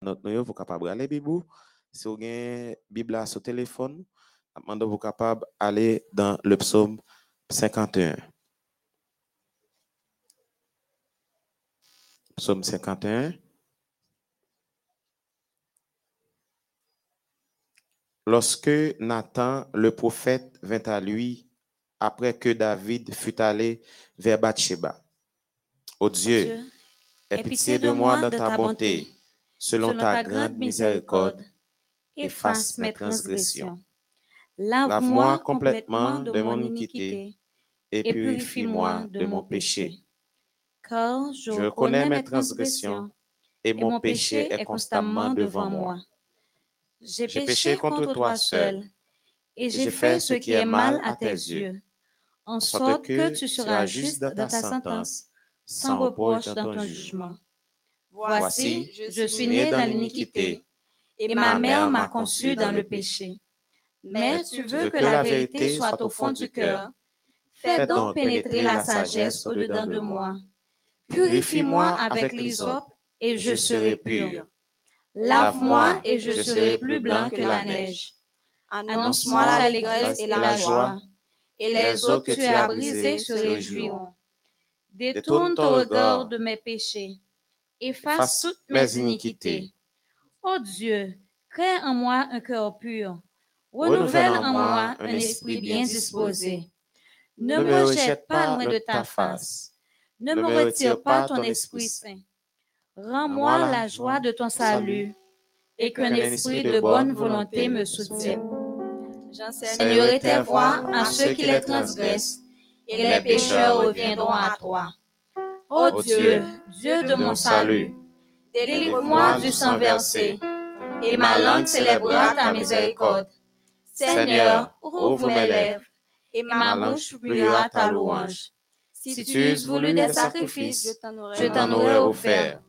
note nous, vous capable aller Bible. Si vous avez Bible sur téléphone, vous capable aller dans le psaume 51. Psaume 51. Lorsque Nathan, le prophète, vint à lui après que David fut allé vers Bathsheba. Ô Dieu, aie pitié de moi dans ta bonté, selon ta grande miséricorde, efface mes transgressions. Lave-moi complètement de mon iniquité et purifie-moi de mon péché. Car je connais mes transgressions et mon péché est constamment devant moi. J'ai péché contre toi seul, et j'ai fait ce qui est mal à tes yeux, en sorte que tu seras juste dans ta sentence, sans reproche dans ton jugement. Voici, je suis né dans l'iniquité, et ma mère m'a conçu dans le péché. Mais tu veux que la vérité soit au fond du cœur. Fais donc pénétrer la sagesse au-dedans de moi. Purifie-moi avec l'hysope, et je serai pur. Lave-moi et je serai plus blanc que la neige. Annonce-moi l'allégresse et la joie, et les eaux que tu as brisées se réjouiront. Détourne ton regard de mes péchés, efface toutes mes iniquités. Ô Dieu, crée en moi un cœur pur, renouvelle en moi un esprit bien disposé. Ne me rejette pas loin de ta face, ne me retire pas ton Esprit Saint. Rends-moi la joie de ton salut. et qu'un esprit de bonne volonté me soutienne. J'enseignerai tes voies à ceux qui les transgressent. et les pécheurs reviendront à toi. Ô Dieu, Dieu de mon salut, délivre-moi du sang versé et ma langue célébrera ta miséricorde. Seigneur, ouvre mes lèvres et ma bouche publiera ta louange. Si tu eusses voulu des sacrifices, je t'en aurais offert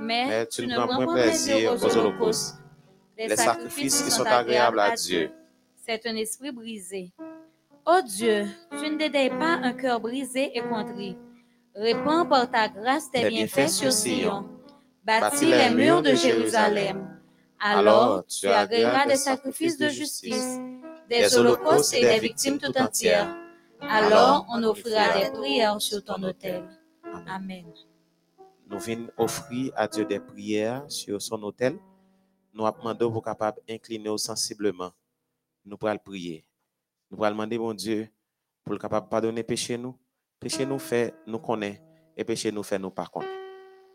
mais, tu ne prends point plaisir aux holocaustes, les sacrifices qui sont agréables à Dieu. C'est un esprit brisé. Ô Dieu, tu ne dédailles pas un cœur brisé et contrit. Répands par ta grâce tes bienfaits sur Sion. Bâtis les murs de Jérusalem. Alors tu agréeras des sacrifices de justice, des holocaustes et des victimes tout entières. Alors on offrira des prières sur ton autel. Amen nous venons offrir à Dieu des prières sur son autel. Nous demandons vous capable d'incliner sensiblement. Nous pourrons prier. Nous pourrons demander, mon Dieu, pour le capable pardonner péché nous. Péché nous fait, nous connaît, et péché nous fait, nous par contre.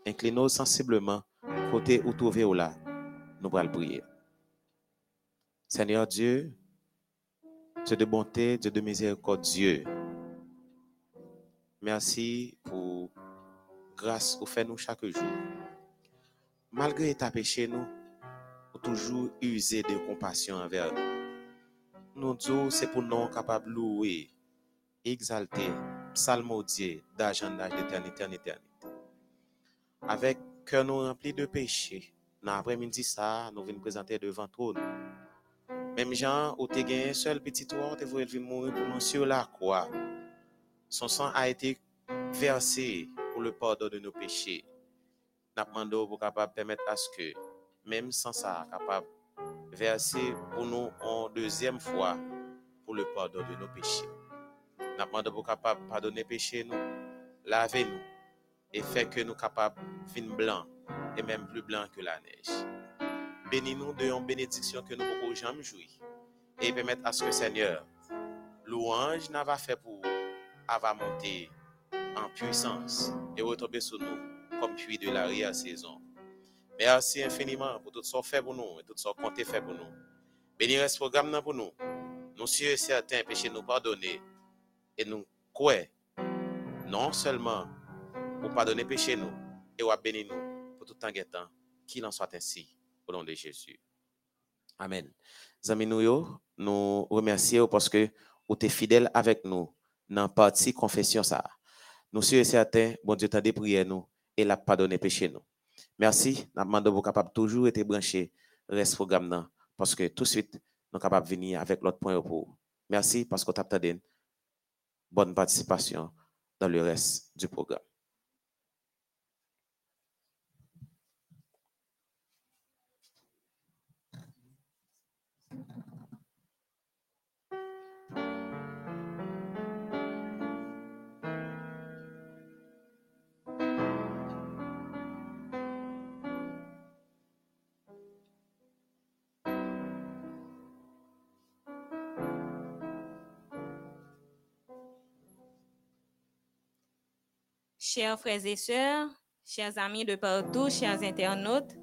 Inclinez sensiblement, côté où trouver ou là. Nous pourrons prier. Seigneur Dieu, Dieu de bonté, Dieu de miséricorde, Dieu. Merci pour grâce au fait nous chaque jour. Malgré ta péché, nous, nous toujours user de compassion envers nous. Nous c'est pour nous capables de louer, exalter, psalmodier d'agent d'éternité en éternité. Avec cœur nous rempli de péché, dans l'après-midi, ça, nous venons présenter devant toi. Même Jean, où tu un seul petit toit, tu veux mourir pour nous sur la croix. Son sang a été versé le pardon de nos péchés. Nous demandons pour capable permettre à ce que, même sans ça, capable verser pour nous en deuxième fois pour le pardon de nos péchés. Nous demandons pour capable pardonner péché nous, laver nous et faire que nous capables fin blanc et même plus blanc que la neige. Bénis-nous de une bénédiction que nous pouvons jamais jouir et permettre à ce que Seigneur, louange n'a pas fait pour avoir monté en puissance et retomber sur nous comme puits de la rire saison. Merci infiniment pour tout ce qu'on fait pour nous et tout ce qu'on faire pour nous. Bénis ce programme pour nous. Nous sommes certains péchés nous pardonner et nous croyons non seulement pour pardonner péché nous et pour bénir nous pour tout temps et temps qu'il en soit ainsi au nom de Jésus. Amen. Nous, remercions parce que vous êtes fidèles avec nous dans partie confession ça. Nous sommes certains, bon Dieu t'a prières nous et l'a pardonné péché nous. Merci, nous demandons vous capable toujours être branché reste programme parce que tout de suite nous sommes capables de venir avec l'autre point pour. Merci parce que vous avez bonne participation dans le reste du programme. Chers frères et sœurs, chers amis de partout, chers internautes,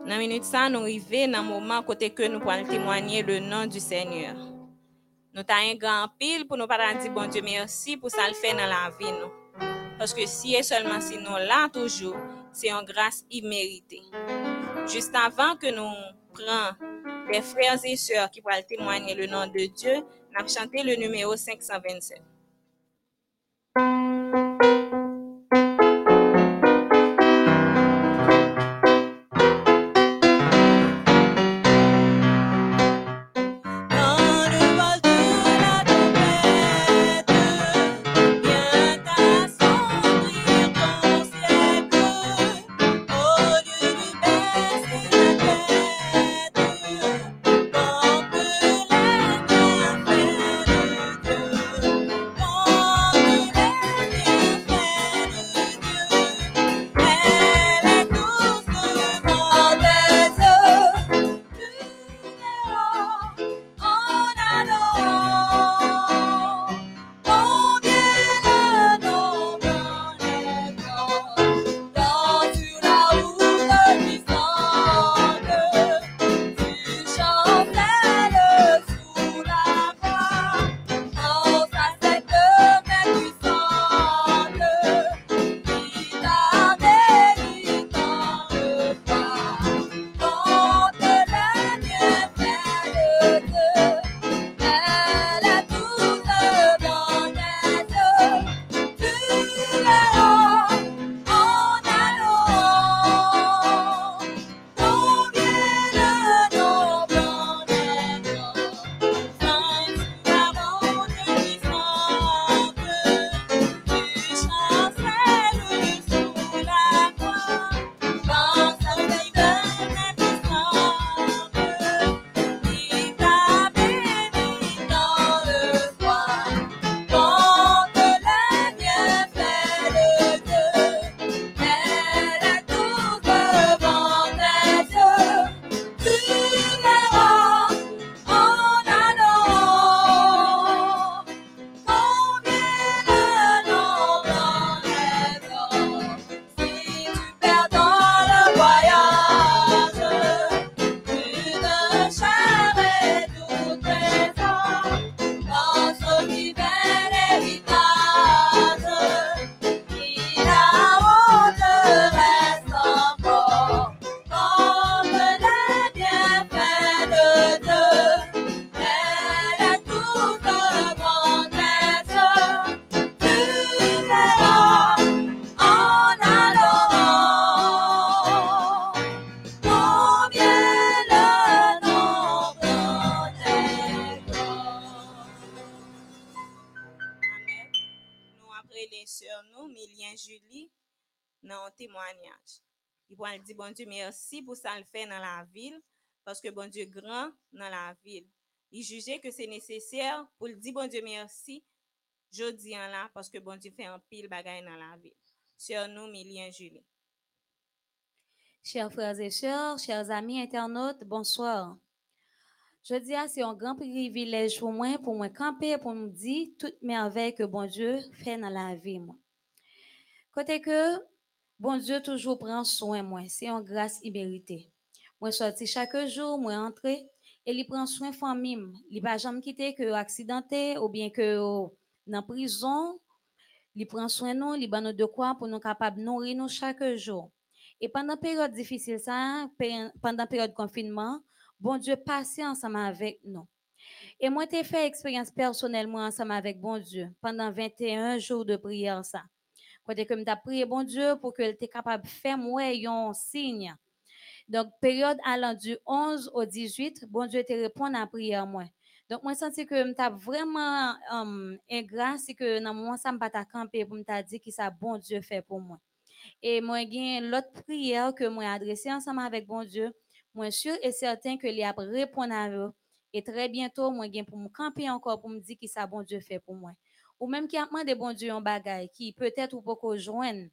dans la minute nous arrivons dans le moment côté que nous pouvons témoigner le nom du Seigneur. Nous avons un grand pile pour nous parler dire bon Dieu merci pour ça le fait dans la vie. Parce que si et seulement si nous là toujours, c'est une grâce imméritée. Juste avant que nous prenions les frères et sœurs qui pourraient témoigner le nom de Dieu, nous avons chanté le numéro 527. Bon Dieu, merci pour ça le fait dans la ville, parce que bon Dieu grand dans la ville. Il jugeait que c'est nécessaire pour dire bon Dieu merci, je dis en là, parce que bon Dieu fait un pile bagaille dans la ville. Sur nous, Milien Julie. Chers frères et sœurs, chers amis internautes, bonsoir. Je dis, c'est un grand privilège pour moi, pour moi camper, pour me dire toute merveille que bon Dieu fait dans la vie. Moi. Côté que Bon Dieu toujours prend soin moi, c'est en grâce imméritée. Moi sorti chaque jour, moi entrer et il prend soin famille, il pas jamais quitter que accidenté ou bien que dans prison, il prend soin nous, il nous de quoi pour nous capable nourrir nous chaque jour. Et pendant période difficile ça, pendant période confinement, bon Dieu passé ensemble avec nous. Et moi, j'ai fait expérience personnellement ensemble avec bon Dieu pendant 21 jours de prière ça. Côté que m'ta prié bon Dieu pour que était capable de faire moi un signe. Donc période allant du 11 au 18, bon Dieu te répond à prière moi. Donc moi senti que m'ta vraiment um, ingrat c'est que dans moment ça m'pas ta camper pour m'ta dire que ça bon Dieu fait pour moi. Et moi gain l'autre prière que moi adressé ensemble avec bon Dieu, moi sûr et certain que il a répondre à eux. Et très bientôt moi gain pour me camper encore pour me dire que ça bon Dieu fait pour moi ou même qui a demandé bon Dieu un bagage qui peut-être ou pas joindre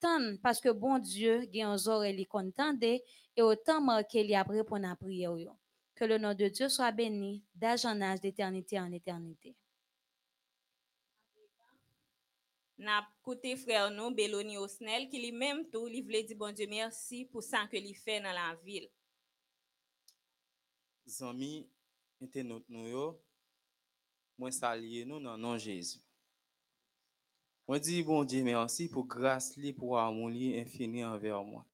tant parce que bon Dieu a un oreilles contendé et autant marqué il a répondre à prière que le nom de Dieu soit béni d'âge en âge d'éternité en éternité N'a côté frère nous Beloni Osnel qui lui-même tout lui voulait dire bon Dieu merci pour ça que lui fait dans la ville. Zami internaute nous yo moi saluer nous dans nom Jésus. Moi dis bon Dieu merci pour grâce li pour amour li infini envers moi.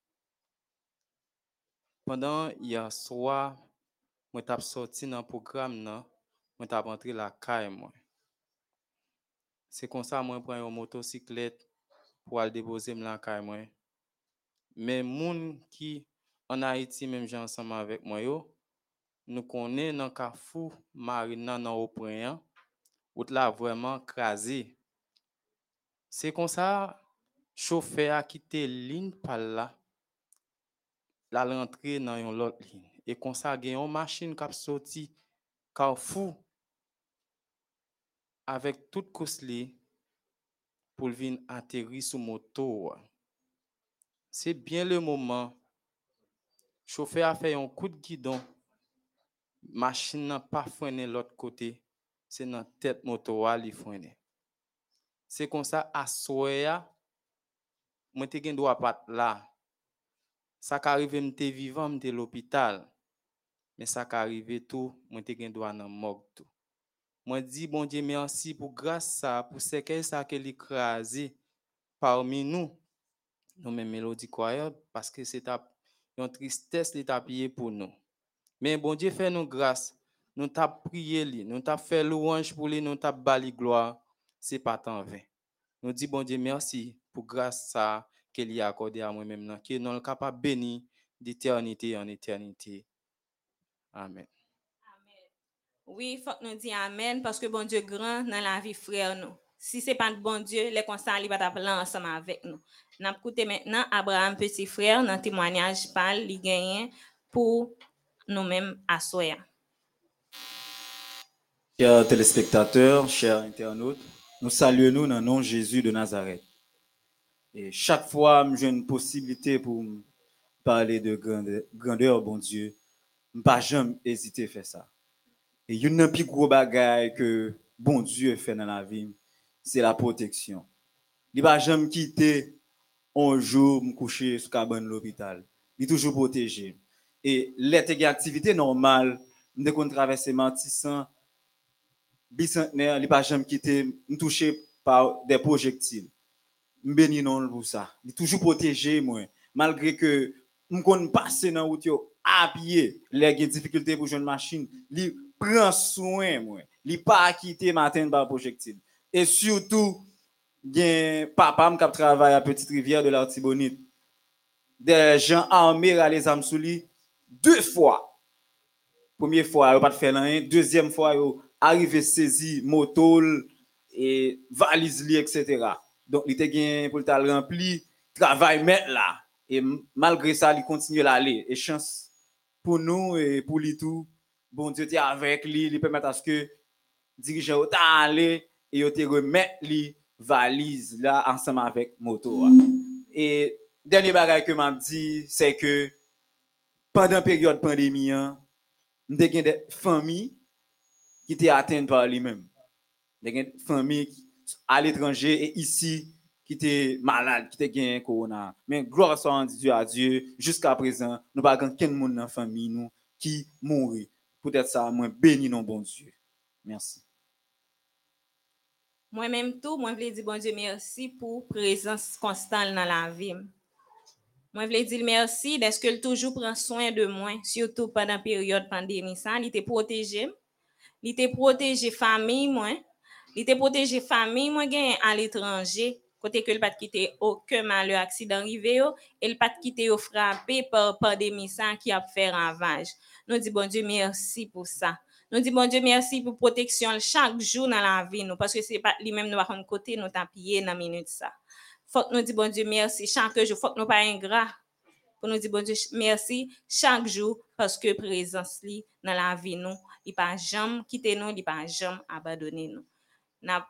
Pendant hier soir, moi t'ai sorti dans le programme nan, moi t'ai rentré la caille. C'est comme ça moi prends une motocyclette pour aller déposer la caille moi. Mais moun qui en Haïti même j'ai ensemble avec moi yo, nous connaissons dans Carrefour Marina dans là vraiment crasé. C'est comme ça chauffeur a quitté ligne par là la rentrer dans une autre ligne et comme ça a une machine qui a sorti Carrefour avec toute course pour venir atterrir sur moto. C'est bien le moment. Chauffeur a fait un coup de guidon. Machine n'a pas freiné l'autre côté. C'est dans tête moto qui freiné. Se kon sa aswe ya, mwen te gen do apat la. Sa ka rive mte vivan mte l'opital, men sa ka rive tou mwen te gen do anan mok tou. Mwen di bon diye mersi pou grasa, pou seke sa ke li kreazi parmi nou. Nou men melodi kwayo, paske se tap yon tristesse li tap ye pou nou. Men bon diye fe nou grasa, nou tap priye li, nou tap fe louange pou li, nou tap bali gloa. C'est pas tant vain. Nous dit bon Dieu merci pour grâce ça qu'il a accordé à moi-même, qui est non capable béni d'éternité en éternité. Amen. Oui, il faut que nous disions Amen parce que bon Dieu grand dans la vie frère nous. Si ce n'est pas de bon Dieu, les constats il va t'appeler ensemble avec nous. Nous écouté maintenant Abraham petit frère dans témoignage parle il gagne pour nous-mêmes à soi. Chers téléspectateurs, chers internautes, nous saluons nous dans le nom de Jésus de Nazareth. Et chaque fois, j'ai une possibilité pour parler de grandeur, bon Dieu, je pas jamais hésiter à faire ça. Et il y a un plus gros bagage que bon Dieu fait dans la vie, c'est la protection. Il va jamais quitter un jour me coucher sur cabane de l'hôpital. Il est toujours protégé. Et les activités normales, dès qu'on traverse Mantissan, bicentenaire, il va jamais quitter me toucher par des projectiles. Je bénis non pour ça. Il toujours protégé moi. Malgré que me connais passer dans route à pied, les difficultés pour une machine, prend soin moi. Li pas quitter matin par projectile. Et surtout gen papa m k'ap travaille à petite rivière de l'Artibonite. Des gens armés à les âmes sous lui deux fois. Première fois yo pas fait rien. Deuxième fois yo arrive sezi motol, e valiz li, etc. Donk li te gen pou tal rempli, travay met la, e malgre sa li kontinye la li, e chans pou nou, e pou li tou, bon diyo te avek li, li pemet aske dirijen ou ta ale, e yo te remet li valiz la ansama avek motor. E denye bagay ke mam di, se ke pandan peryode pandemi an, mde gen de fami, qui étaient atteintes par lui-même. Des familles à l'étranger et ici qui étaient malades, qui étaient gagné corona. Mais gloire soit Dieu à Dieu, jusqu'à présent, nous pas quelqu'un dans la famille nous qui mourit peut-être ça, moi, béni non bon Dieu. Merci. Moi-même tout, moi, je veux dire bon Dieu merci pour présence constante dans la vie. Moi, je veux dire merci d'être que toujours prend soin de moi, surtout pendant la période pandémie. Ça, il était protégé. Il était protégé famille, moi. Il était protégé famille, moi, à l'étranger. Que le pas quitter aucun malheur, accident arrivé, et le pas quitter au frappé par pandémie ça qui a fait ravage. Nous disons, bon Dieu, merci pour ça. Nous disons, bon Dieu, merci pour protection chaque jour dans la vie, parce que lui-même nous avons côté, nous tapiller dans la minute ça. Faut que nous disons, bon Dieu, merci chaque jour. Faut que nous pas ingrat. Pour nous dire, bon Dieu, merci chaque jour, parce que présence li dans la vie, nous, il pas jamais quitter nous, il pas jamais abandonner nous. N'a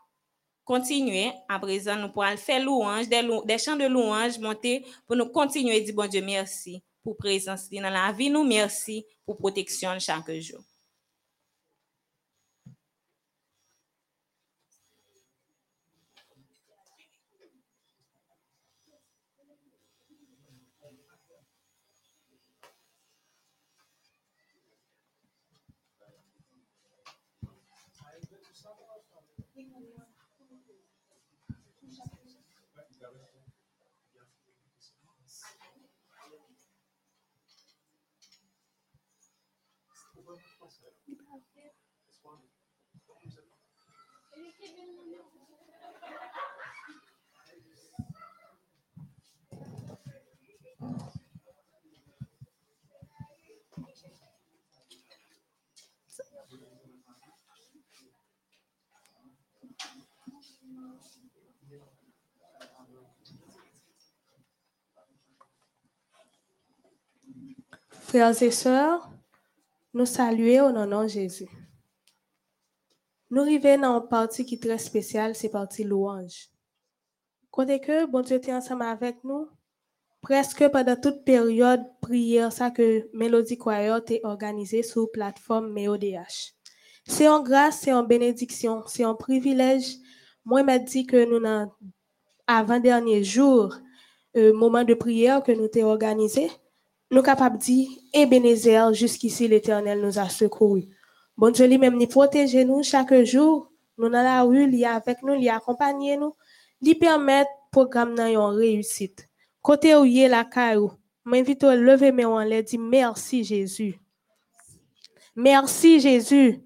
continuer à présent, nous pourrons faire louange, des, des chants de louange monter pour nous continuer à dire, bon Dieu, merci pour présence dans la vie. Nous merci pour protection chaque jour. Frères et sœurs, nous saluons au nom de Jésus. Nous arrivons dans une partie qui est très spéciale, c'est partie louange. Côté que bon Dieu était ensemble avec nous, presque pendant toute période prière ça que Mélodie Choir est organisé sur plateforme MEODH. C'est en grâce, c'est en bénédiction, c'est en privilège. Moi, m'a dit que nous, avant dernier jour, euh, moment de prière que nous avons organisé, nous capables de dire, Ebenezer, jusqu'ici l'Éternel nous a secourus. Bon Dieu lui-même nous protège nous chaque jour. Nous dans la rue, il est avec nous, il accompagne nous. Il permet programme nan réussite. Côté où y la caillou, m'invite à lever mes mains et dire merci Jésus. Merci Jésus.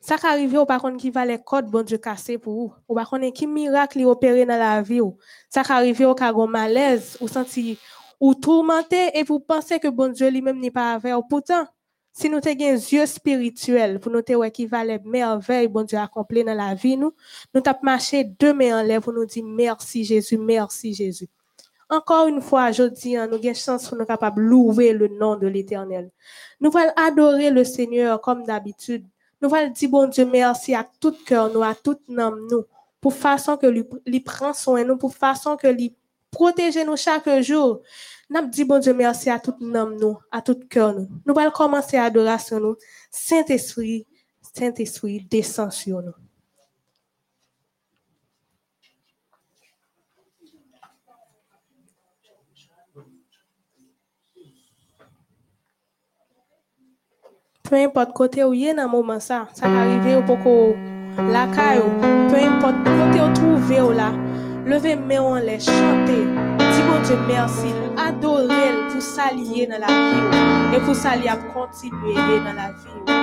Ça qui arrive au par contre qui va les codes bon Dieu casser pour vous. Ou par contre qui miracle opéré dans la vie. Ça qui arrive au cas malaise ou senti ou tourmenté et vous pensez que bon Dieu lui-même n'est pas avec. Pourtant, si nous avons un yeux spirituel pour nous voir qui va les merveilles, bon Dieu accompli dans la vie, nous, nous avons marché deux mains en l'air pour nous dire merci Jésus, merci Jésus. Encore une fois, je dis, nous avons chance pour nous capables de louer le nom de l'Éternel. Nous allons adorer le Seigneur comme d'habitude. Nous allons dire, bon Dieu, merci à tout cœur, nous, à tout nom, nous, pour façon que lui, prend soin nous, pour façon que lui protège nous chaque jour. Nous dit bon Dieu merci à tout nom nous, à tout cœur nous. Nous allons commencer l'adoration nous. Saint-Esprit, Saint-Esprit descend sur nous. Peu importe côté où il est dans moment ça, ça va arriver au poco la caillou, peu importe côté où trouvé là, levez main en les chanter. Dis bon Dieu merci, adorez pour s'allier dans la vie et pour s'allier à continuer dans la vie.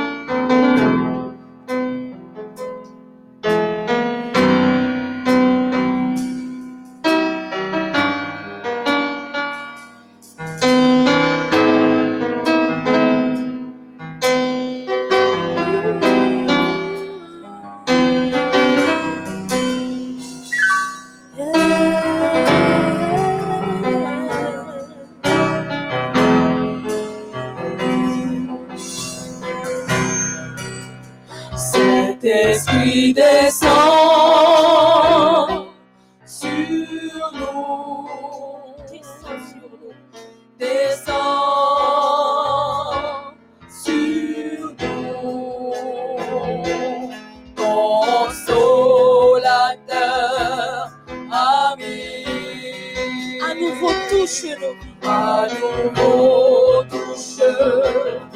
Jusino, há um outro chão.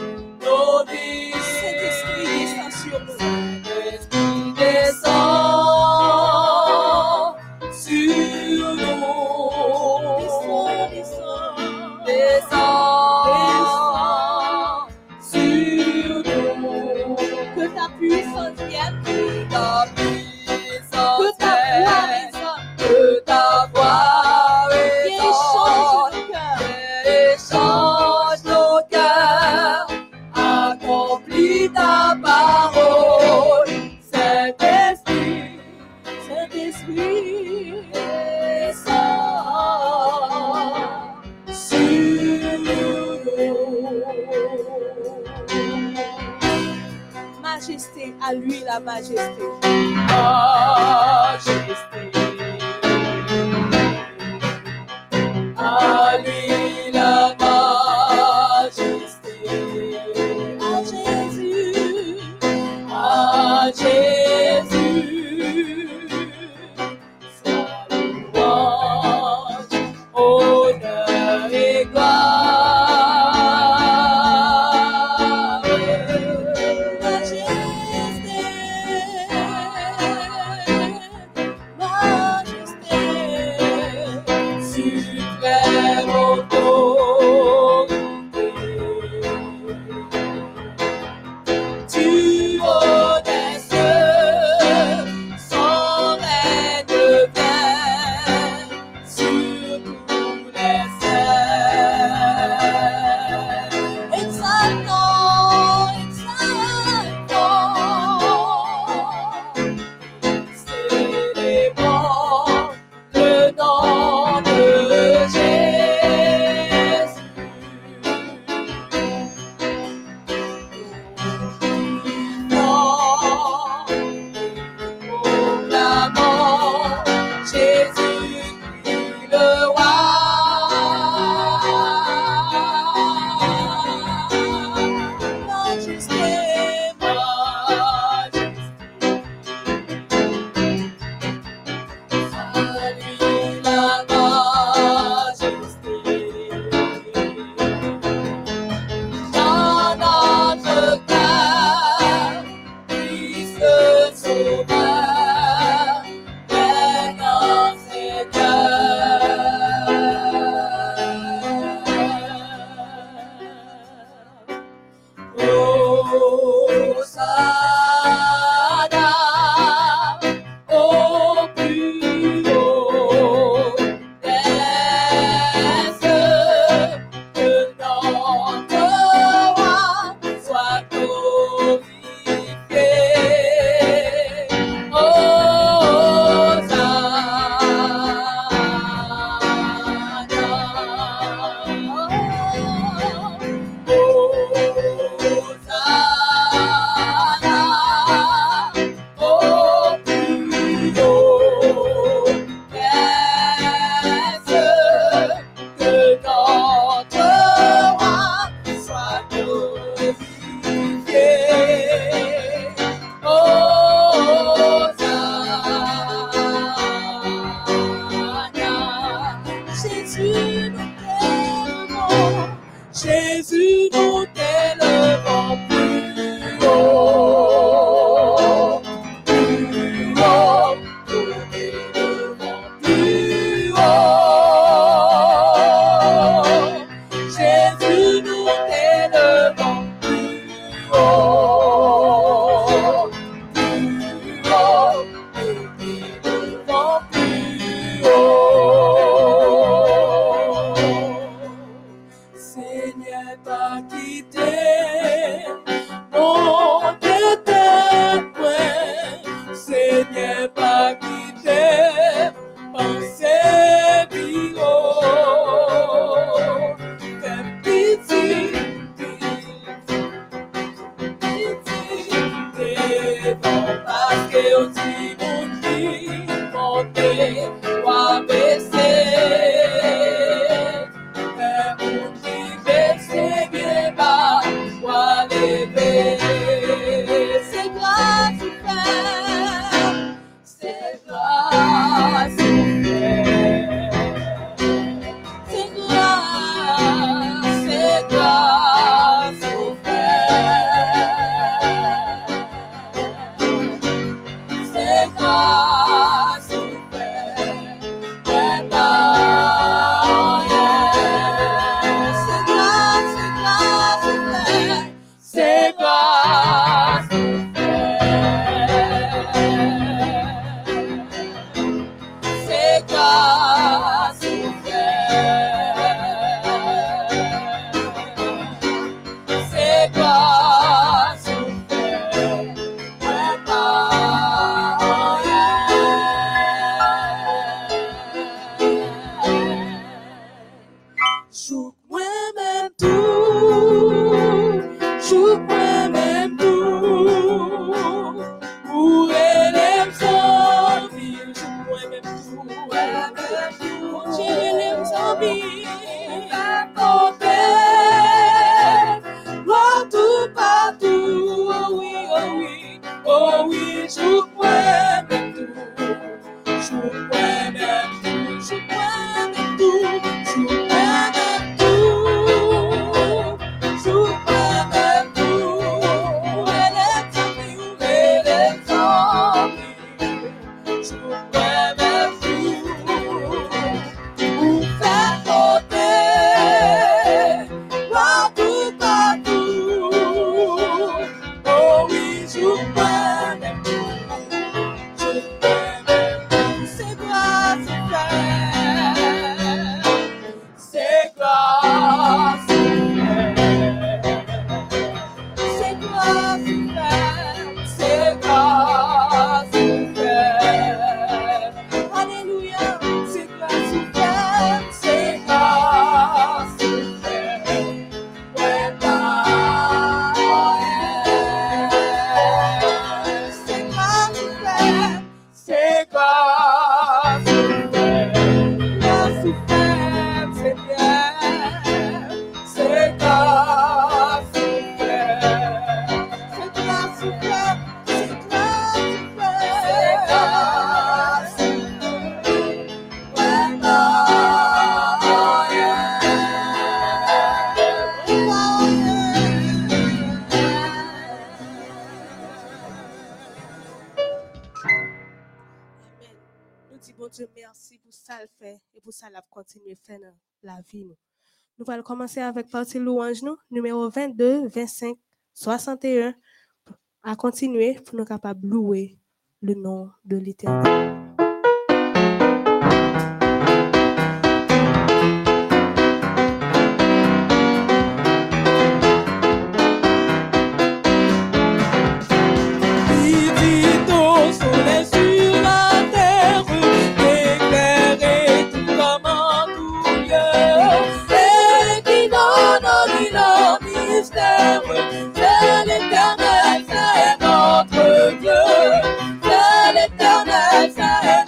Continuer faire dans la vie. Nous. nous allons commencer avec partie louange, nous, numéro 22, 25, 61, à continuer pour nous capables de louer le nom de I've got.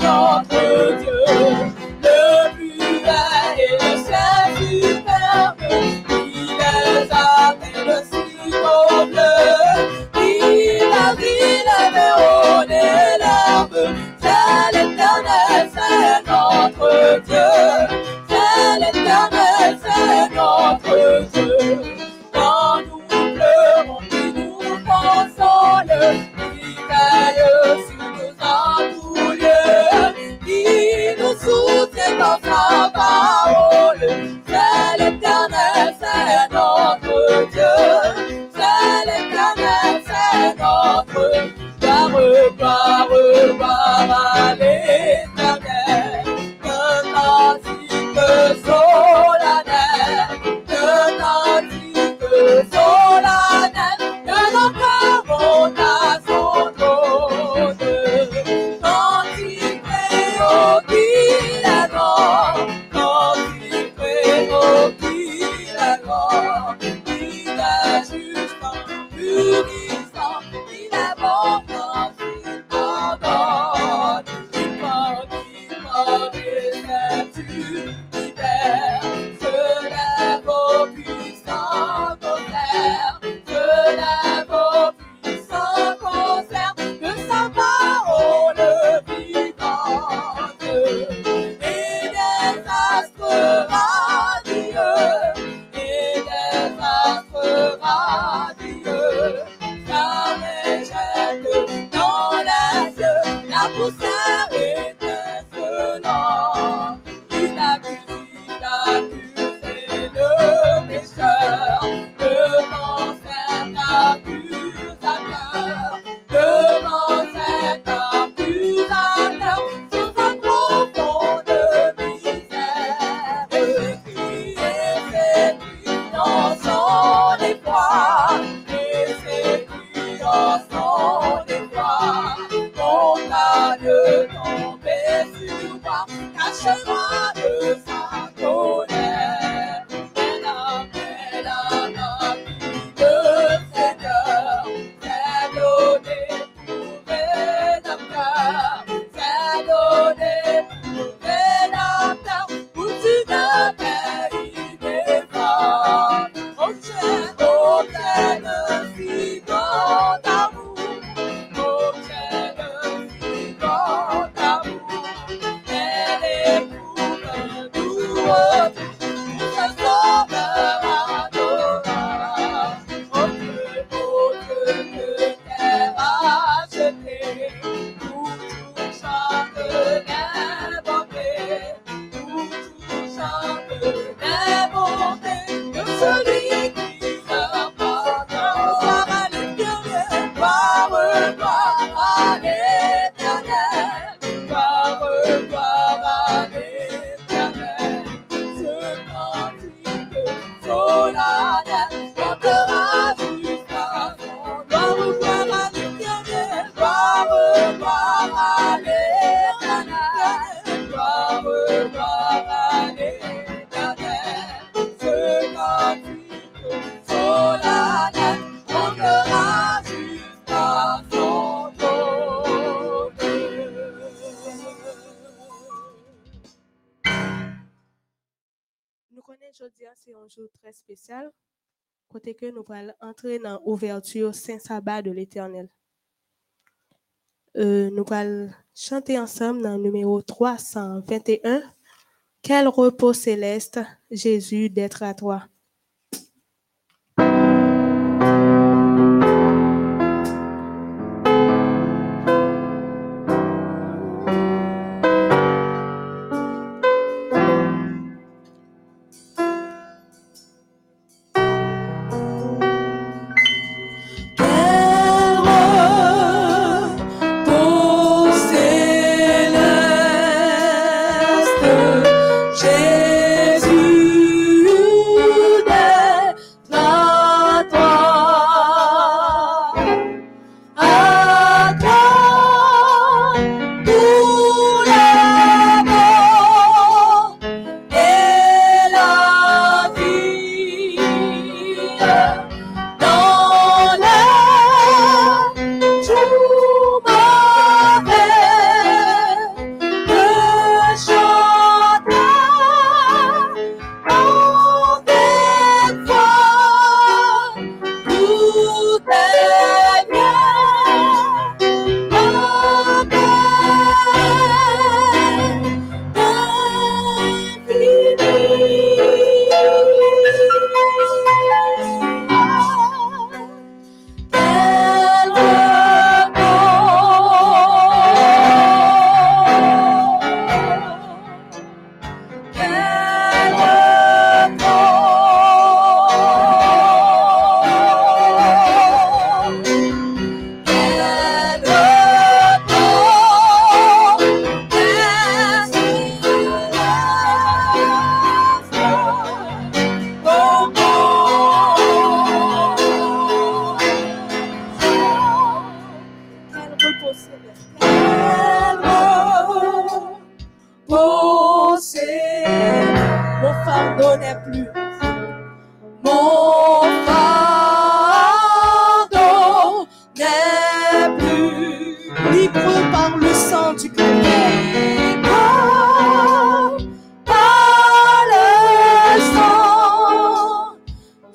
l'Éternel. que nous allons entrer dans l'ouverture Saint-Sabbat de l'Éternel. Euh, nous allons chanter ensemble dans le numéro 321. Quel repos céleste, Jésus, d'être à toi.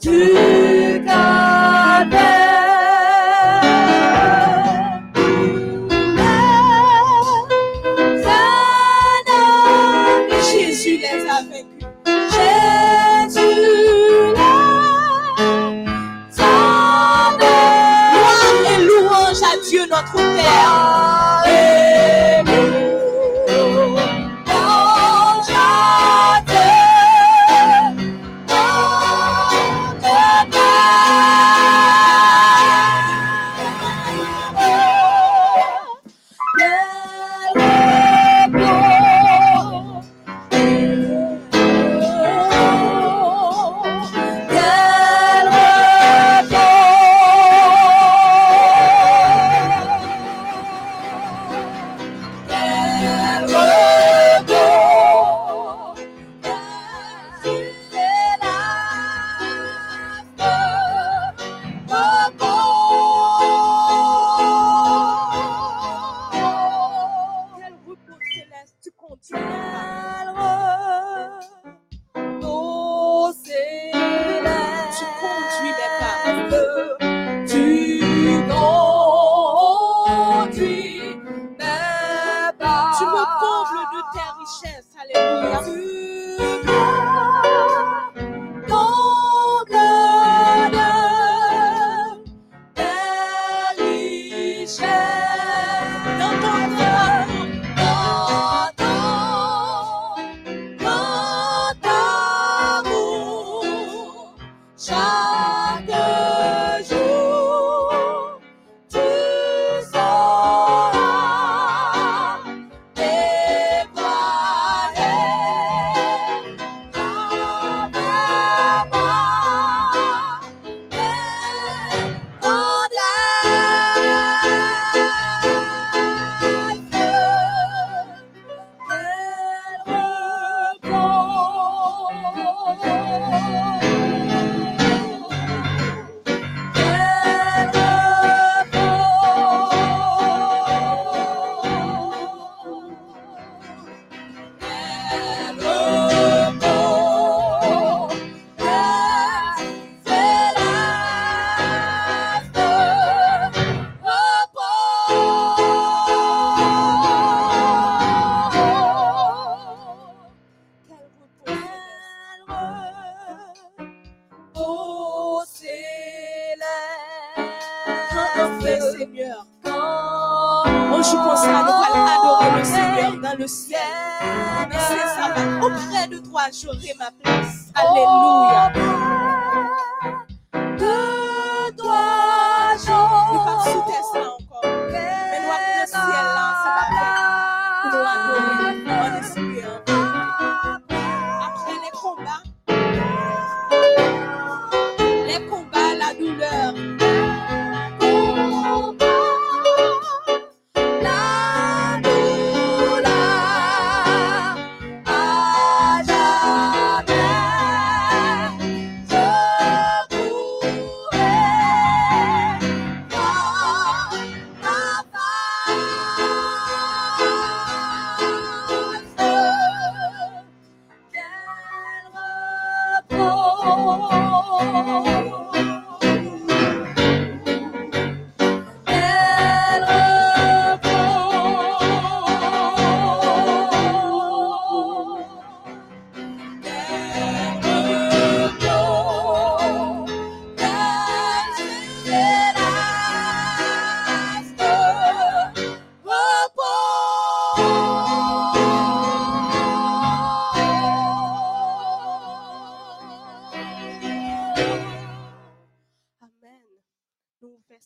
Two.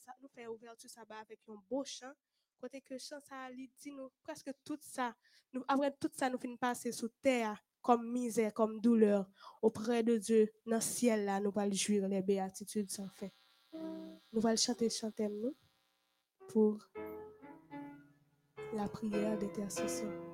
sa, nou fè ouvertu sa ba avèk yon bo chan, kote ke chan sa li di nou preske tout sa, nou apre tout sa nou fin pase sou ter, kom mizè, kom douleur, opre de Diyo nan siel la nou pal jwir le beatitude san fè. Nou pal chante chantem nou, pou la prière d'intercession.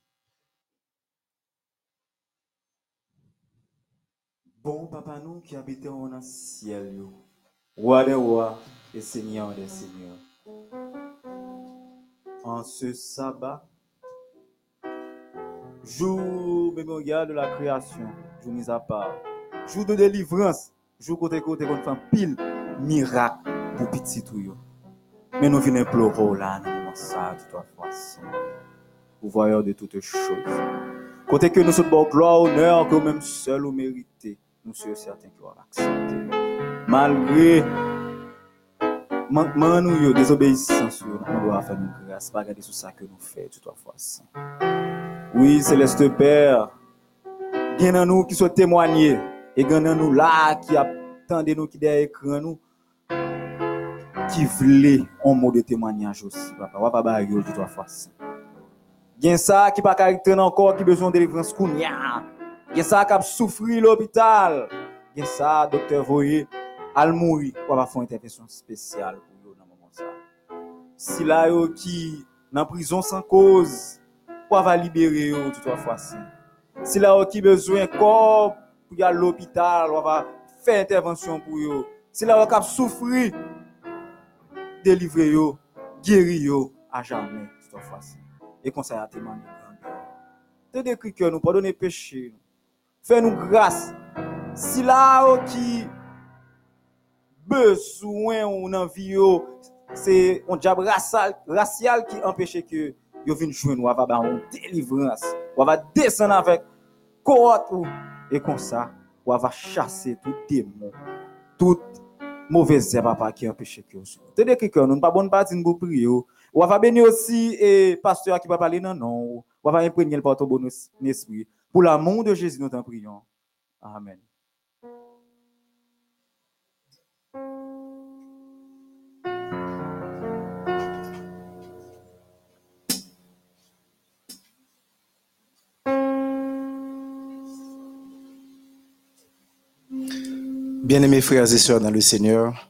Bon papa nous qui habitons dans le ciel, roi des rois et seigneur des seigneurs. En ce sabbat, jour mémorial de la création, jour mis à part, jour de délivrance, jour côté côté qu'on fait pile miracle pour petit tout. Mais nous venons implorer là, ça, de fois, pouvoyeur de toutes choses. Côté que nous sommes bon gloire, honneur, que même seul ou mérité, nou sè certain ki wap aksepte. Malgre mankman nou yo, desobeyisans yo, nou do a fè nou grâs, pa gade sou sa ke nou fè, tout an fwa san. Oui, Celeste Père, gen nan nou ki sou témoignè, e gen nan nou la ki ap tende nou ki de ekran nou, ki vle an mou de témoignage osi, papa, wap a bagyo tout an fwa san. Gen sa ki pa karakter nan kor ki bezon de livrans koun ya, Gen sa kap soufri l'opital. Gen sa, doktor voye al mouri. Wap ap fon intervensyon spesyal pou yo nan mouman sa. Si la yo ki nan prizon san koz, wap ap libere yo tout wap fwasi. Si la yo ki bezwen kor pou yo l'opital, wap ap fè intervensyon pou yo. Si la yo kap soufri, delivre yo, geri yo, a jamen tout wap fwasi. E konsayate man yo. Te dekri ke nou, padone peche nou. Fè nou grase. Si la ou ki beswen ou nan vi yo, se on diab rasyal ki empèche ke yo vin jwen ou ava ba an delivrans, ou ava desen avèk koot ou, e kon sa, ou ava chase tout demon, tout mouvez zèba pa ki empèche ke yo sou. Te de ki kon, nou pa bon pati nou pri yo, ou ava beni osi e eh, pasteur ki pa pale nan nan, ou ava imprenye l pato bon espri, Pour l'amour de Jésus nous t'en prions. Amen. Bien-aimés frères et sœurs dans le Seigneur,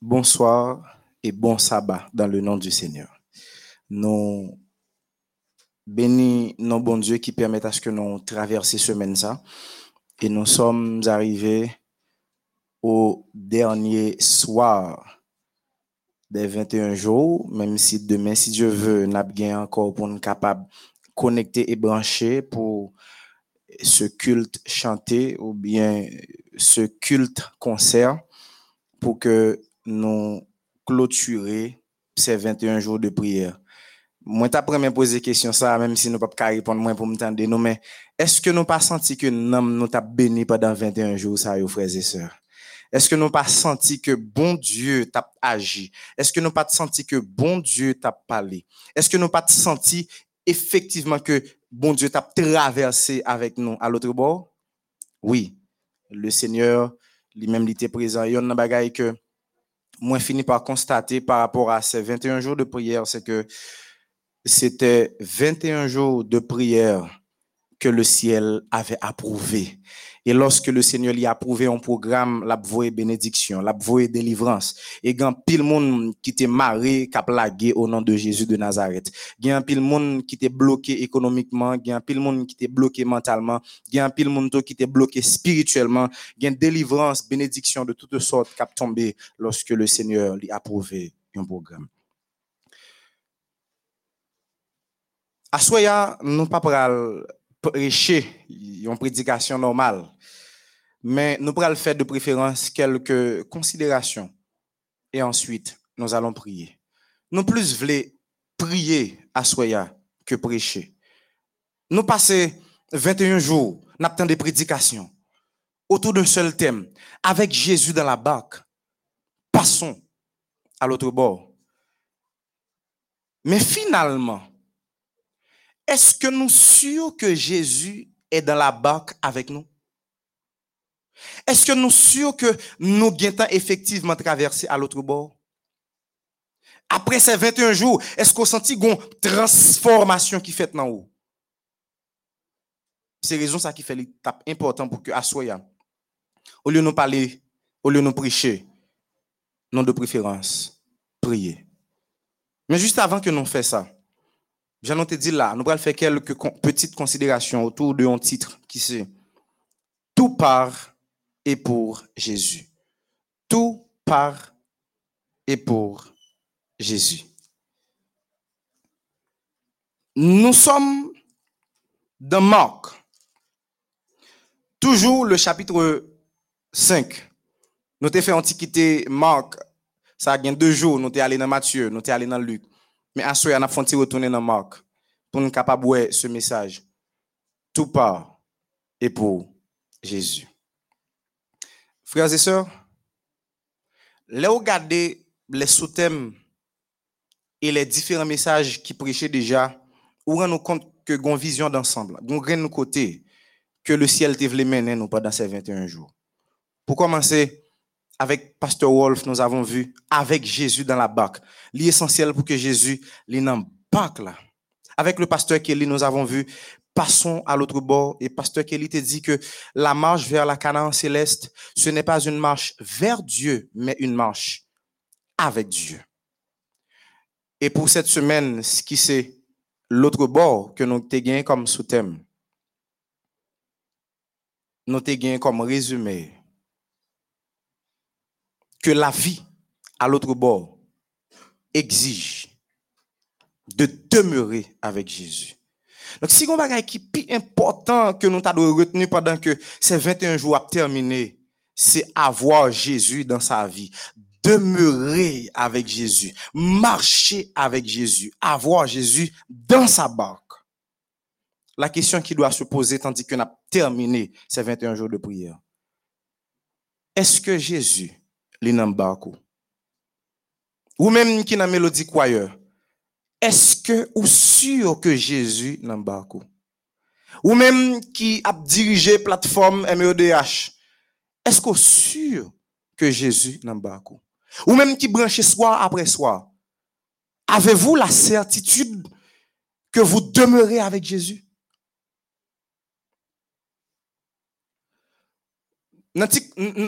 bonsoir et bon sabbat dans le nom du Seigneur. Nous bénis nos bon Dieu qui permettent à ce que nous traversions semaine ça et nous sommes arrivés au dernier soir des 21 jours, même si demain, si Dieu veut, nous avons encore pour nous capables connecter et brancher pour ce culte chanté ou bien ce culte concert pour que nous clôturer ces 21 jours de prière. Moi, t'as me poser question ça, même si nous pouvons pas répondre pour m'entendre, mais est-ce que nous pas senti que nous nous béni pendant 21 jours, ça, yo, frères et sœurs? Est-ce que nous pas senti que bon Dieu t'a agi? Est-ce que nous pas senti que bon Dieu t'a parlé? Est-ce que nous pas senti effectivement que bon Dieu t'a traversé avec nous? À l'autre bord? Oui. Le Seigneur, lui-même, il était présent. Il y a une bagaille que moi, fini par constater par rapport à ces 21 jours de prière, c'est que c'était 21 jours de prière que le ciel avait approuvé. Et lorsque le Seigneur lui a approuvé un programme, l'a bénédiction, l'a délivrance. Et a pile monde qui était marré, qui a plagué au nom de Jésus de Nazareth. A pile monde qui était bloqué économiquement, a pile monde qui était bloqué mentalement, a pile monde qui était bloqué spirituellement. Une délivrance, bénédiction de toutes sortes qui a tombé lorsque le Seigneur lui a approuvé un programme. À Soya, nous pas prêcher une prédication normale, mais nous le faire de préférence quelques considérations et ensuite nous allons prier. Nous plus voulons prier à Soya que prêcher. Nous passons 21 jours, nous des prédications autour d'un seul thème, avec Jésus dans la barque. Passons à l'autre bord. Mais finalement, est-ce que nous sommes que Jésus est dans la barque avec nous? Est-ce que nous sommes que nous avons effectivement traversé à l'autre bord? Après ces 21 jours, est-ce qu'on sentit une transformation qui fait dans haut? C'est raison ça qui fait l'étape importante pour que Assoya, au lieu de nous parler, au lieu de nous prêcher, non de préférence, prier. Mais juste avant que nous fassions ça, J'en te dit là, nous allons faire quelques petites considérations autour de un titre qui c'est Tout par et pour Jésus. Tout par et pour Jésus. Nous sommes dans Marc. Toujours le chapitre 5. Nous avons fait Antiquité Marc. Ça a deux jours. Nous sommes allés dans Matthieu. Nous sommes allés dans Luc. Mais à ce moment, on a retourner dans Marc pour nous capable ce message. Tout part et pour Jésus. Frères et sœurs, là regardez les sous-thèmes et les différents messages qui prêchaient déjà, ou rend nous compte que une vision d'ensemble, nous nous côté que le ciel te voulait mener pendant ces 21 jours. Pour commencer, avec Pasteur Wolf, nous avons vu avec Jésus dans la barque. L'essentiel pour que Jésus, les dans là. Avec le pasteur Kelly, nous avons vu passons à l'autre bord. Et pasteur Kelly te dit que la marche vers la Canaan céleste, ce n'est pas une marche vers Dieu, mais une marche avec Dieu. Et pour cette semaine, ce qui c'est l'autre bord que nous t'ai gagné comme sous-thème, nous t'ai gagné comme résumé que la vie à l'autre bord exige de demeurer avec Jésus. Donc, si on a qui plus important que nous avons retenu pendant que ces 21 jours ont terminé, c'est avoir Jésus dans sa vie. Demeurer avec Jésus. Marcher avec Jésus. Avoir Jésus dans sa barque. La question qui doit se poser tandis qu'on a terminé ces 21 jours de prière. Est-ce que Jésus ou même qui n'a mélodie choir, est-ce que ou sûr que Jésus n'a Ou même qui a dirigé plateforme MEDH, est-ce que sûr que Jésus n'a Ou même qui branche soir après soir, avez-vous la certitude que vous demeurez avec Jésus? Dans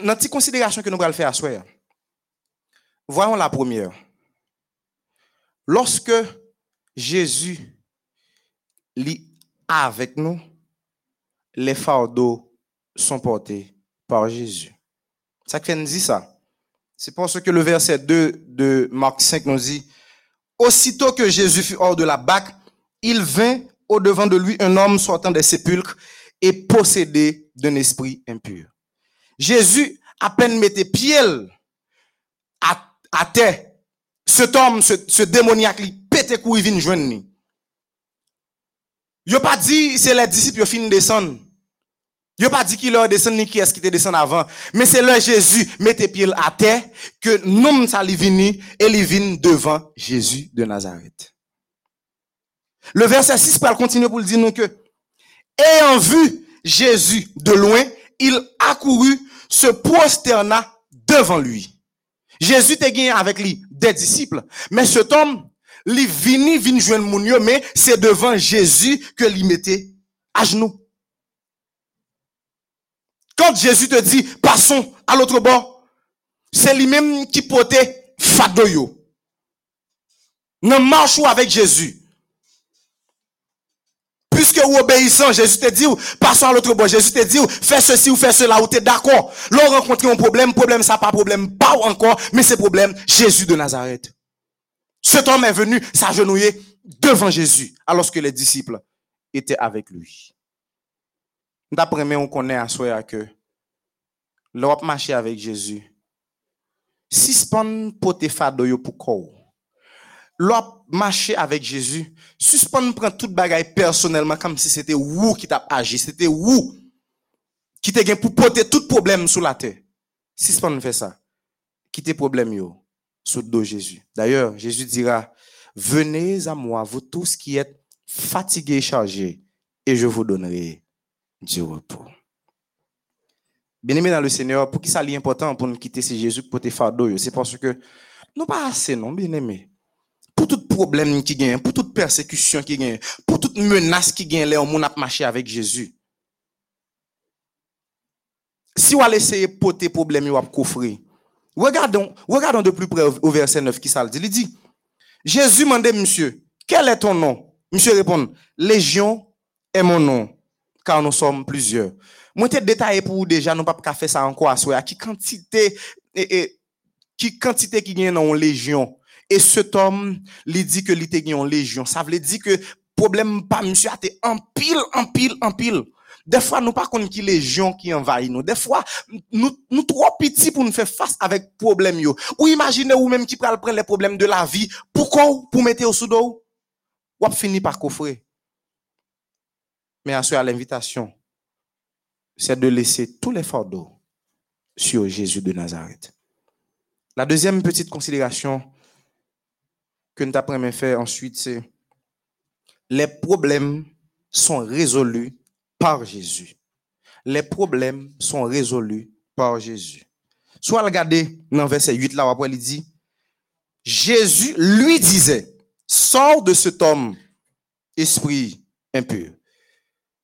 la considération que nous allons faire à soi, voyons la première. Lorsque Jésus lit avec nous, les fardeaux sont portés par Jésus. Ça fait nous dit ça. C'est parce que le verset 2 de Marc 5 nous dit, Aussitôt que Jésus fut hors de la barque, il vint au devant de lui un homme sortant des sépulcres et possédé d'un esprit impur. Jésus, à peine mettait pied à, à terre, cet homme, ce, démoniaque, il pète couille, il vient joindre. Il pas dit, c'est les disciples qui finissent descendre. Il pas dit qu'il leur descend ni qui est-ce qui te descend avant. Mais c'est là Jésus mettait pied à terre que nous ça venu et il devant Jésus de Nazareth. Le verset 6 peut continuer pour dire nous que, ayant vu Jésus de loin, il accourut se prosterna devant lui. Jésus te gagné avec lui des disciples, mais cet homme, il vini, vini joindre mon mais c'est devant Jésus que lui mettait à genoux. Quand Jésus te dit, passons à l'autre bord, c'est lui-même qui portait fadoyo. Ne marchons avec Jésus. Puisque vous obéissant, Jésus te dit, passons à l'autre bord. Jésus te dit, fais ceci ou fais cela, ou tu es d'accord. L'on rencontre un problème, problème ça pas problème, pas encore, mais c'est problème, Jésus de Nazareth. Cet homme est venu s'agenouiller devant Jésus, alors que les disciples étaient avec lui. D'après moi, on connaît à soi que l'Europe marché avec Jésus. Si pote fado yo pour quoi? L'Europe marché avec Jésus. Suspend prend toute bagaille personnellement comme si c'était vous qui t'a agi, c'était vous qui t'a pour porter tout problème sous la terre. Span fait ça, quittez problème yo sous dos Jésus. D'ailleurs, Jésus dira, venez à moi, vous tous qui êtes fatigués et chargés, et je vous donnerai du repos. Bien-aimés dans le Seigneur, pour qui ça est important pour nous quitter ce Jésus pour te fardeau, c'est parce que nous pas assez, non, bien-aimés. Pour tout problème qui gagne, pour toute persécution qui gagne, pour toute menace qui gagne, là, on a marché avec Jésus. Si on a essayé de porter problème, on va coffrer. Regardons, regardons de plus près au verset 9 qui ça. Il dit, Jésus demandait, monsieur, quel est ton nom? Monsieur répond, Légion est mon nom, car nous sommes plusieurs. Moi, te détaillé pour vous déjà, nous pas faire ça encore à. Qui quantité, et, qui quantité qui gagne dans légion? Et cet homme, il dit que gagne en légion. Ça veut dire que problème pas, monsieur, a été en pile, en pile, en pile. Des fois, nous pas connaissons qui légion qui envahit nous. Des fois, nous, nous trop petits pour nous faire face avec problème yo. Ou imaginez ou même qui prend les problèmes de la vie. Pourquoi? Pour mettre au sous Ou Ou fini par coffrer. Mais à à l'invitation, c'est de laisser tous les fardeaux sur Jésus de Nazareth. La deuxième petite considération que nous avons fait ensuite, c'est les problèmes sont résolus par Jésus. Les problèmes sont résolus par Jésus. Soit regardez dans verset 8 là, après il dit, Jésus lui disait, sors de cet homme, esprit impur.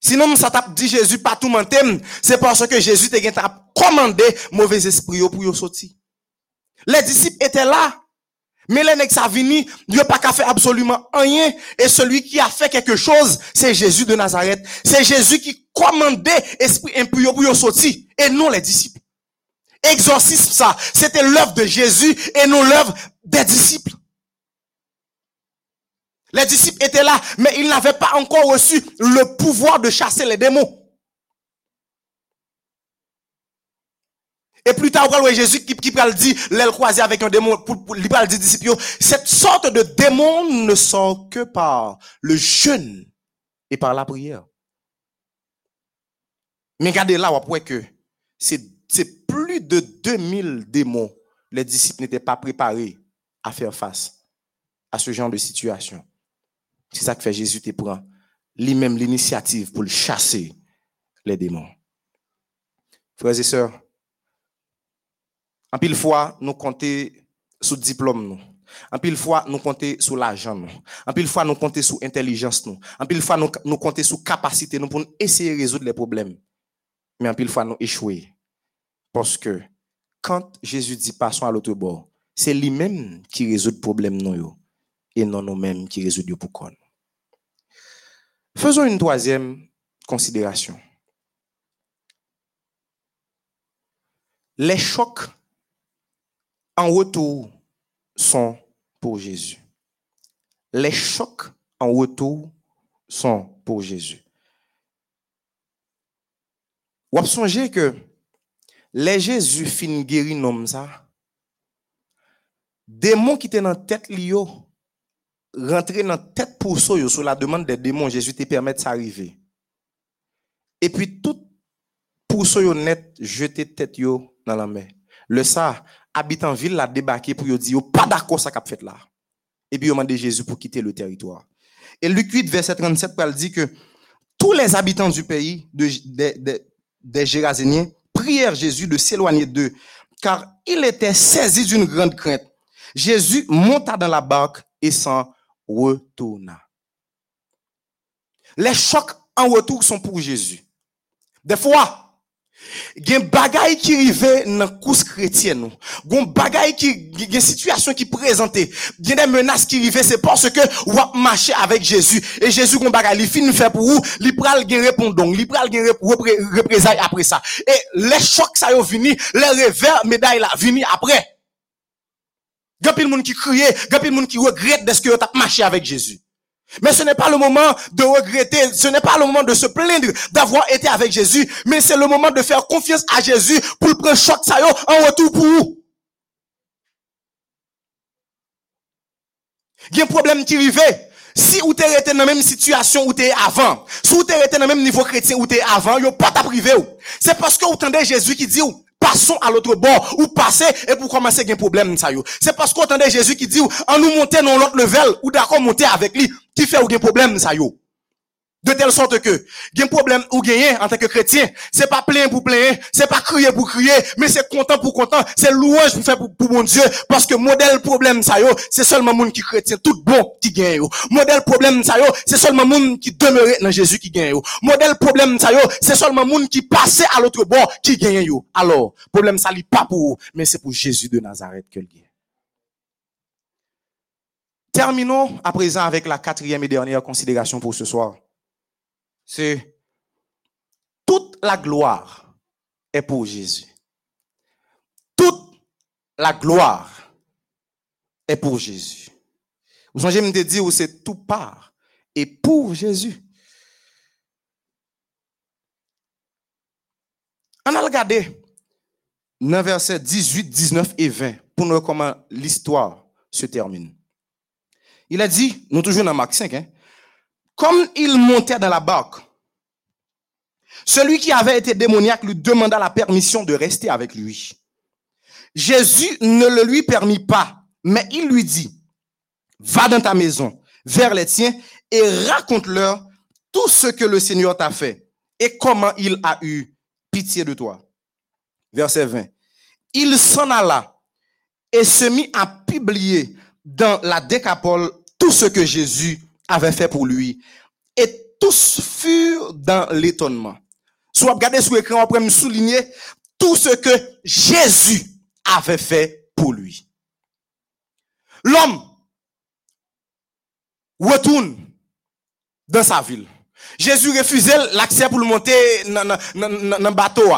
Sinon, ça t'a dit Jésus pas tout mentir, c'est parce que Jésus t'a commandé mauvais esprit pour y sortir. Les disciples étaient là. Mais les nègres vini, Dieu pas qu'à faire absolument rien. Et celui qui a fait quelque chose, c'est Jésus de Nazareth. C'est Jésus qui commandait esprit impur pour sortir. Et non les disciples. Exorcisme ça, c'était l'œuvre de Jésus et non l'œuvre des disciples. Les disciples étaient là, mais ils n'avaient pas encore reçu le pouvoir de chasser les démons. Et plus tard, Jésus qui, qui le dire, l'aile croisée avec un démon, pour, pour, dire disciples, cette sorte de démon ne sort que par le jeûne et par la prière. Mais regardez là, on voit que c'est plus de 2000 démons. Les disciples n'étaient pas préparés à faire face à ce genre de situation. C'est ça que fait Jésus te prend lui-même l'initiative pour chasser les démons. Frères et sœurs, en pile fois, nous comptons sur diplôme nous. En pile fois, nous comptons sur l'argent nous. En pile fois, nous comptons sur intelligence nous. En pile fois, nous, nous comptons sur capacité nous pour essayer de résoudre les problèmes. Mais en pile fois, nous échouons. Parce que quand Jésus dit passons à l'autre bord, c'est lui-même qui résout le problème nous et non nous-mêmes qui résoudons pourquoi. Faisons une troisième considération. Les chocs en retour sont pour Jésus. Les chocs en retour sont pour Jésus. Vous avez que les Jésus fin guéri nom ça. Démons qui étaient dans la tête lio rentrer dans la tête pour ça sur la demande des démons Jésus te permet de s'arriver. Et puis tout pour net jeter tête yo dans la mer. Le ça habitant ville la débarqué pour dire pas d'accord ça qu'a fait là. Et puis il demandé Jésus pour quitter le territoire. Et Luc 8 verset 37 il dit que tous les habitants du pays de, des Géraséniens prièrent Jésus de s'éloigner d'eux car il était saisi d'une grande crainte. Jésus monta dans la barque et s'en retourna. Les chocs en retour sont pour Jésus. Des fois, gen bagay qui rive dans course chrétienne nous. Gon bagay qui gen situation qui présente, gen des menaces qui rive que ou marcher avec Jésus et Jésus gon bagay li fin faire pour vous, li pral gen li pral gen ça. Et les chocs ça yo vini, les revers médaille là vini après. Gen pile moun qui crier, gen pile moun qui regrette de ce que yo t'a marché avec Jésus. Mais ce n'est pas le moment de regretter, ce n'est pas le moment de se plaindre d'avoir été avec Jésus, mais c'est le moment de faire confiance à Jésus pour prendre choc ça en retour pour vous. Il y a un problème qui arrive. Si vous êtes dans la même situation où tu es avant, si vous êtes dans le même niveau chrétien où tu es avant, vous pas privé. C'est parce que vous entendez Jésus qui dit, passons à l'autre bord, ou passer, et pour commencer, un problème, ça C'est parce qu'on entendait Jésus qui dit, en nous monter dans l'autre level, ou d'accord monter avec lui, qui fait ou un problème, ça yo. De telle sorte que, un problème ou gagner en tant que chrétien, c'est pas plein pour plein, c'est pas crier pour crier, mais c'est content pour content, c'est louange pour faire pour, pour mon Dieu, parce que modèle problème ça yo, c'est seulement monde qui chrétien, tout bon qui gagne. Modèle problème ça yo, c'est seulement monde qui demeure dans Jésus qui gagne. Modèle problème ça yo, c'est seulement monde qui passait à l'autre bord qui gagne yo. Alors, problème ça li pas pour vous, mais c'est pour Jésus de Nazareth que le gagne. Terminons à présent avec la quatrième et dernière considération pour ce soir c'est toute la gloire est pour Jésus. Toute la gloire est pour Jésus. Vous songez me dire c'est tout part et pour Jésus. On a regardé dans versets 18, 19 et 20 pour nous comment l'histoire se termine. Il a dit, nous toujours dans Marc 5, hein, comme il montait dans la barque, celui qui avait été démoniaque lui demanda la permission de rester avec lui. Jésus ne le lui permit pas, mais il lui dit, va dans ta maison, vers les tiens, et raconte-leur tout ce que le Seigneur t'a fait et comment il a eu pitié de toi. Verset 20. Il s'en alla et se mit à publier dans la décapole tout ce que Jésus avait fait pour lui. Et tous furent dans l'étonnement. Soit regardez sur l'écran, après me souligner tout ce que Jésus avait fait pour lui. L'homme retourne dans sa ville. Jésus refusait l'accès pour le monter dans le bateau.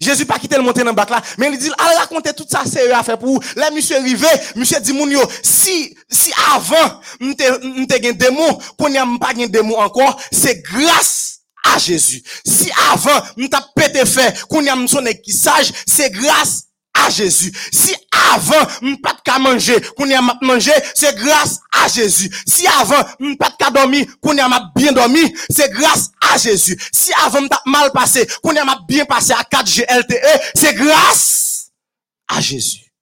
Jésus pas quitté le monter dans le bateau là, mais il dit, allez raconter tout ça, c'est à faire pour vous. Là, monsieur arrivé, monsieur dit, si, si avant, m'te gen démon, qu'on n'y a pas gen démon encore, c'est grâce à Jésus. Si avant, m'ta pété fait, qu'on y a sonné qui sage, c'est grâce Jésus. Si avant, m'pas de manger, qu'on a manger, c'est grâce à Jésus. Si avant, m'pas de dormir, qu'on a bien dormi, c'est grâce à Jésus. Si avant, m'ta mal passé, qu'on a bien passé à 4G LTE, c'est grâce à Jésus.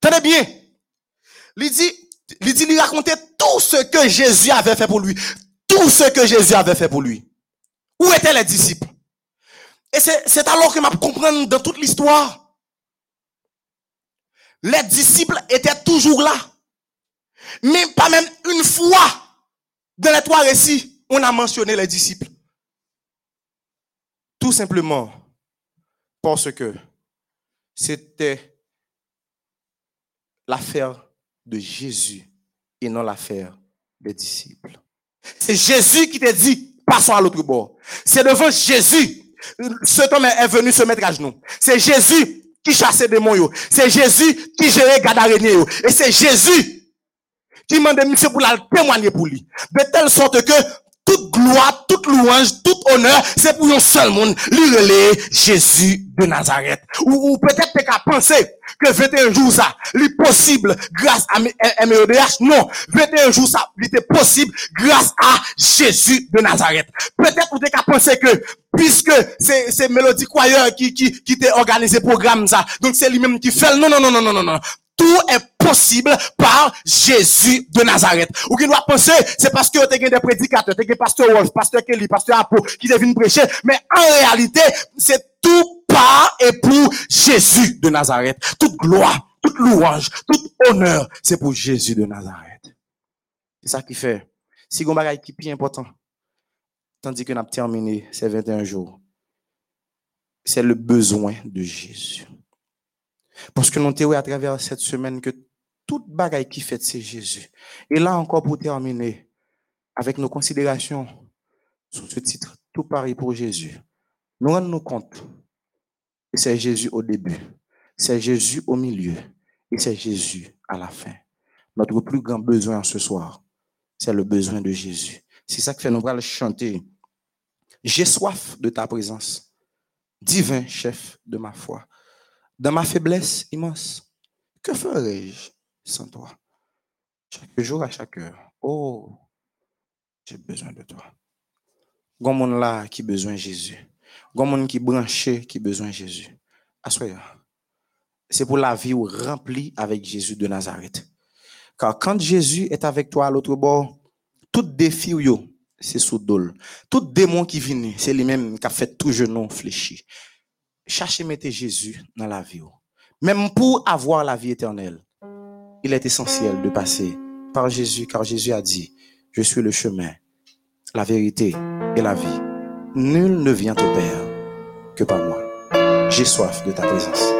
Tenez bien. Il dit, il racontait tout ce que Jésus avait fait pour lui. Tout ce que Jésus avait fait pour lui. Où étaient les disciples? Et c'est alors que m'a comprendre dans toute l'histoire. Les disciples étaient toujours là. Mais pas même une fois dans les trois récits, on a mentionné les disciples. Tout simplement parce que c'était l'affaire de Jésus et non l'affaire des disciples. C'est Jésus qui t'a dit, passons à l'autre bord. C'est devant Jésus cet homme est venu se mettre à genoux. C'est Jésus qui chassait des démons. C'est Jésus qui gérait Gadarène. Et c'est Jésus qui m'a demandé pour la témoigner pour lui. De telle sorte que toute gloire, toute louange, tout honneur, c'est pour un seul monde, lui Jésus de Nazareth. Ou, peut-être qu'à penser que 21 jours ça, est possible grâce à MEDH. Non, 21 jours ça, était possible grâce à Jésus de Nazareth. Peut-être vous qu'à penser que puisque c'est c'est Mélodie Choir qui qui qui t'a organisé programme ça, donc c'est lui-même qui fait. Non non non non non non non. Tout est possible par Jésus de Nazareth. Ou qui doit penser, c'est parce que tu as des prédicateurs, as des pasteur Wolf, pasteur Kelly, pasteur Apo, qui viennent prêcher. Mais en réalité, c'est tout par et pour Jésus de Nazareth. Toute gloire, toute louange, tout honneur, c'est pour Jésus de Nazareth. C'est ça qui fait. Si on bagay qui plus important, tandis que nous avons terminé ces 21 jours, c'est le besoin de Jésus. Parce que nous avons à travers cette semaine que toute bagaille qui fait, c'est Jésus. Et là encore, pour terminer, avec nos considérations sur ce titre, tout pareil pour Jésus, nous rendons compte que c'est Jésus au début, c'est Jésus au milieu et c'est Jésus à la fin. Notre plus grand besoin ce soir, c'est le besoin de Jésus. C'est ça que fait nous chanter. J'ai soif de ta présence, divin chef de ma foi. Dans ma faiblesse immense, que ferais-je sans toi? Chaque jour à chaque heure. Oh, j'ai besoin de toi. Gon monde là qui besoin de Jésus. Gon monde qui branché qui besoin de Jésus. Assoyez. C'est pour la vie remplie avec Jésus de Nazareth. Car quand Jésus est avec toi à l'autre bord, tout défi c'est sous dol. Tout démon qui vient, c'est lui-même qui a fait tout genou fléchi. Cherchez mettre Jésus dans la vie. Même pour avoir la vie éternelle, il est essentiel de passer par Jésus, car Jésus a dit, je suis le chemin, la vérité et la vie. Nul ne vient au Père que par moi. J'ai soif de ta présence.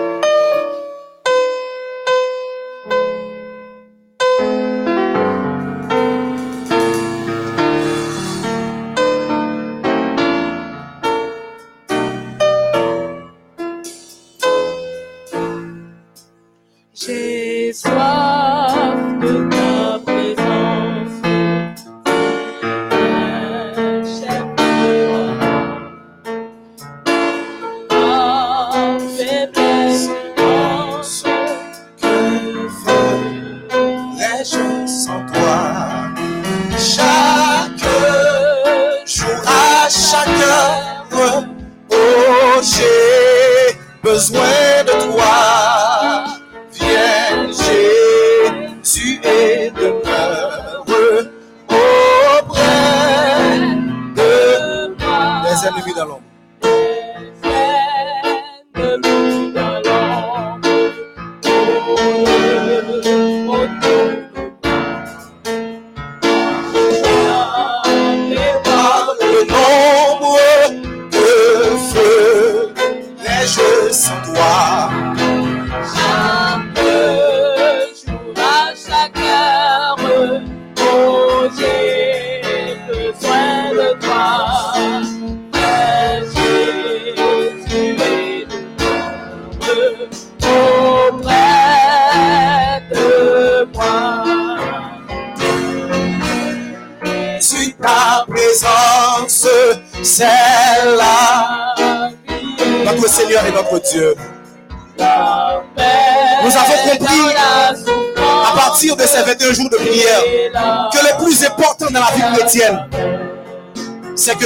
C'est que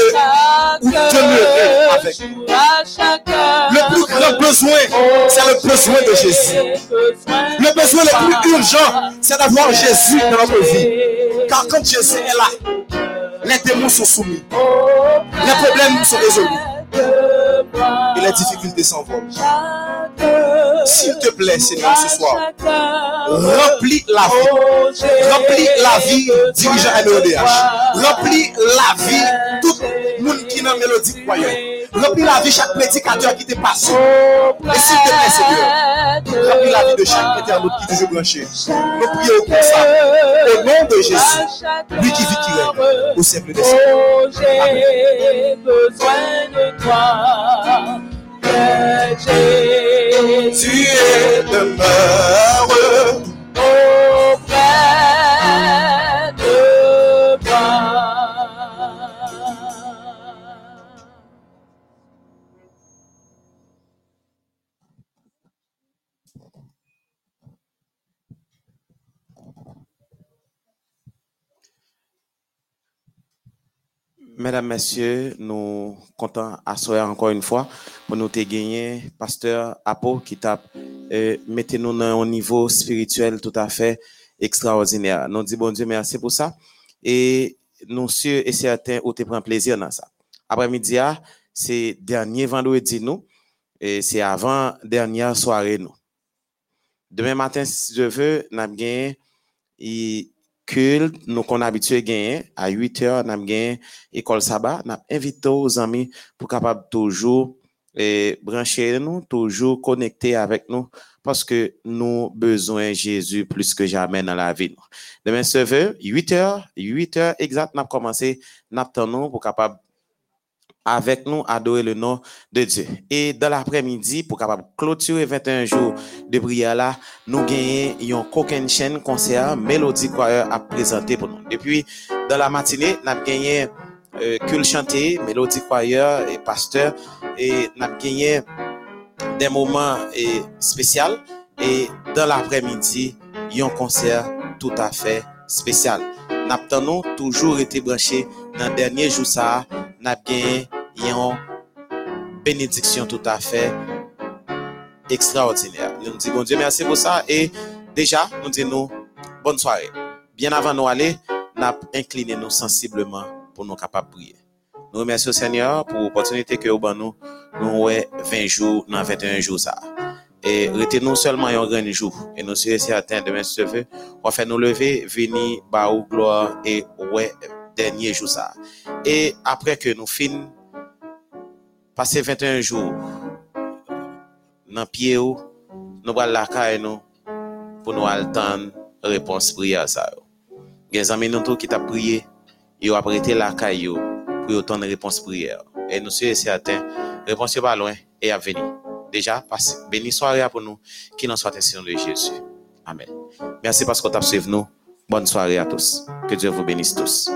vous demeurez avec nous. Le plus grand besoin, c'est le besoin de Jésus. Le besoin le plus urgent, c'est d'avoir Jésus dans notre vie. Car quand Jésus est là, les démons sont soumis. Les problèmes sont résolus. Et les difficultés s'envolent. S'il te plaît, Seigneur, ce soir, remplis la vie. Remplis la vie dirigeant MEODH. Remplis la vie tout le monde qui est dans mélodie croyant. Remplis la vie chaque prédicateur qui te passe. Et s'il te plaît, Seigneur, remplis la vie de chaque internaute qui est toujours branché. Nous prions pour ça. Au nom de Jésus, lui qui vit, qui règne, au siècle des siècles. J'ai Jésus est demeure Mesdames, Messieurs, nous comptons asseoir encore une fois pour nous gagner pasteur Apo qui t'a euh, nous à un niveau spirituel tout à fait extraordinaire. Nous disons bon Dieu merci pour ça et nous sommes et certains où te prend plaisir dans ça. Après-midi, ah, c'est dernier vendredi nous et c'est avant dernière soirée nous. Demain matin, si je veux, nous avons culte, nous qu'on habitué gagner à 8 heures, nous avons école sabbat, nous invité aux amis pour capable toujours et brancher nous, toujours connecter avec nous parce que nous besoin Jésus plus que jamais dans la vie. Demain, ce 8 heures, 8 heures exact, nous commencé, nous pour capable avec nous adorer le nom de Dieu. Et dans l'après-midi, pour capable clôturer 21 jours de prière nous gagnons un coquin chaîne concert Mélodie Choir à présenter pour nous. Depuis, dans la matinée, nous avons gagné euh, Cul chanté, Mélodie Choir et pasteur, et nous avons gagné des moments et, spéciaux. Et dans l'après-midi, un concert tout à fait spécial. Nous avons toujours été branchés dans le dernier jour ça, nous avons gagné une bénédiction tout à fait extraordinaire. Nous disons bon Dieu merci pour ça et déjà nous disons bonne soirée. Bien avant nous aller, nous incliné nous sensiblement pour nous capables de prier. Nous remercions Seigneur pour l'opportunité que vous nous nous 20 jours dans 21 jours ça. Et retenons seulement un grand jour. Et nous sommes certains demain, si tu on faire nous lever, venir, bah, gloire et ouais, denye jou sa. E apre ke nou fin, pase 21 jou nan pie ou, nou bral lakay nou pou nou al tan repons priya sa yo. Gen zami nou tou ki ta priye, yo apre te lakay yo pou yo tan repons priya. E nou se se aten, repons yo ba loin, e ap veni. Deja, beni soare apou nou, ki nan soate sinon de Jezu. Amen. Merci parce qu'on t'a suivi nous. Bonne soirée à tous. Que Dieu vous bénisse tous.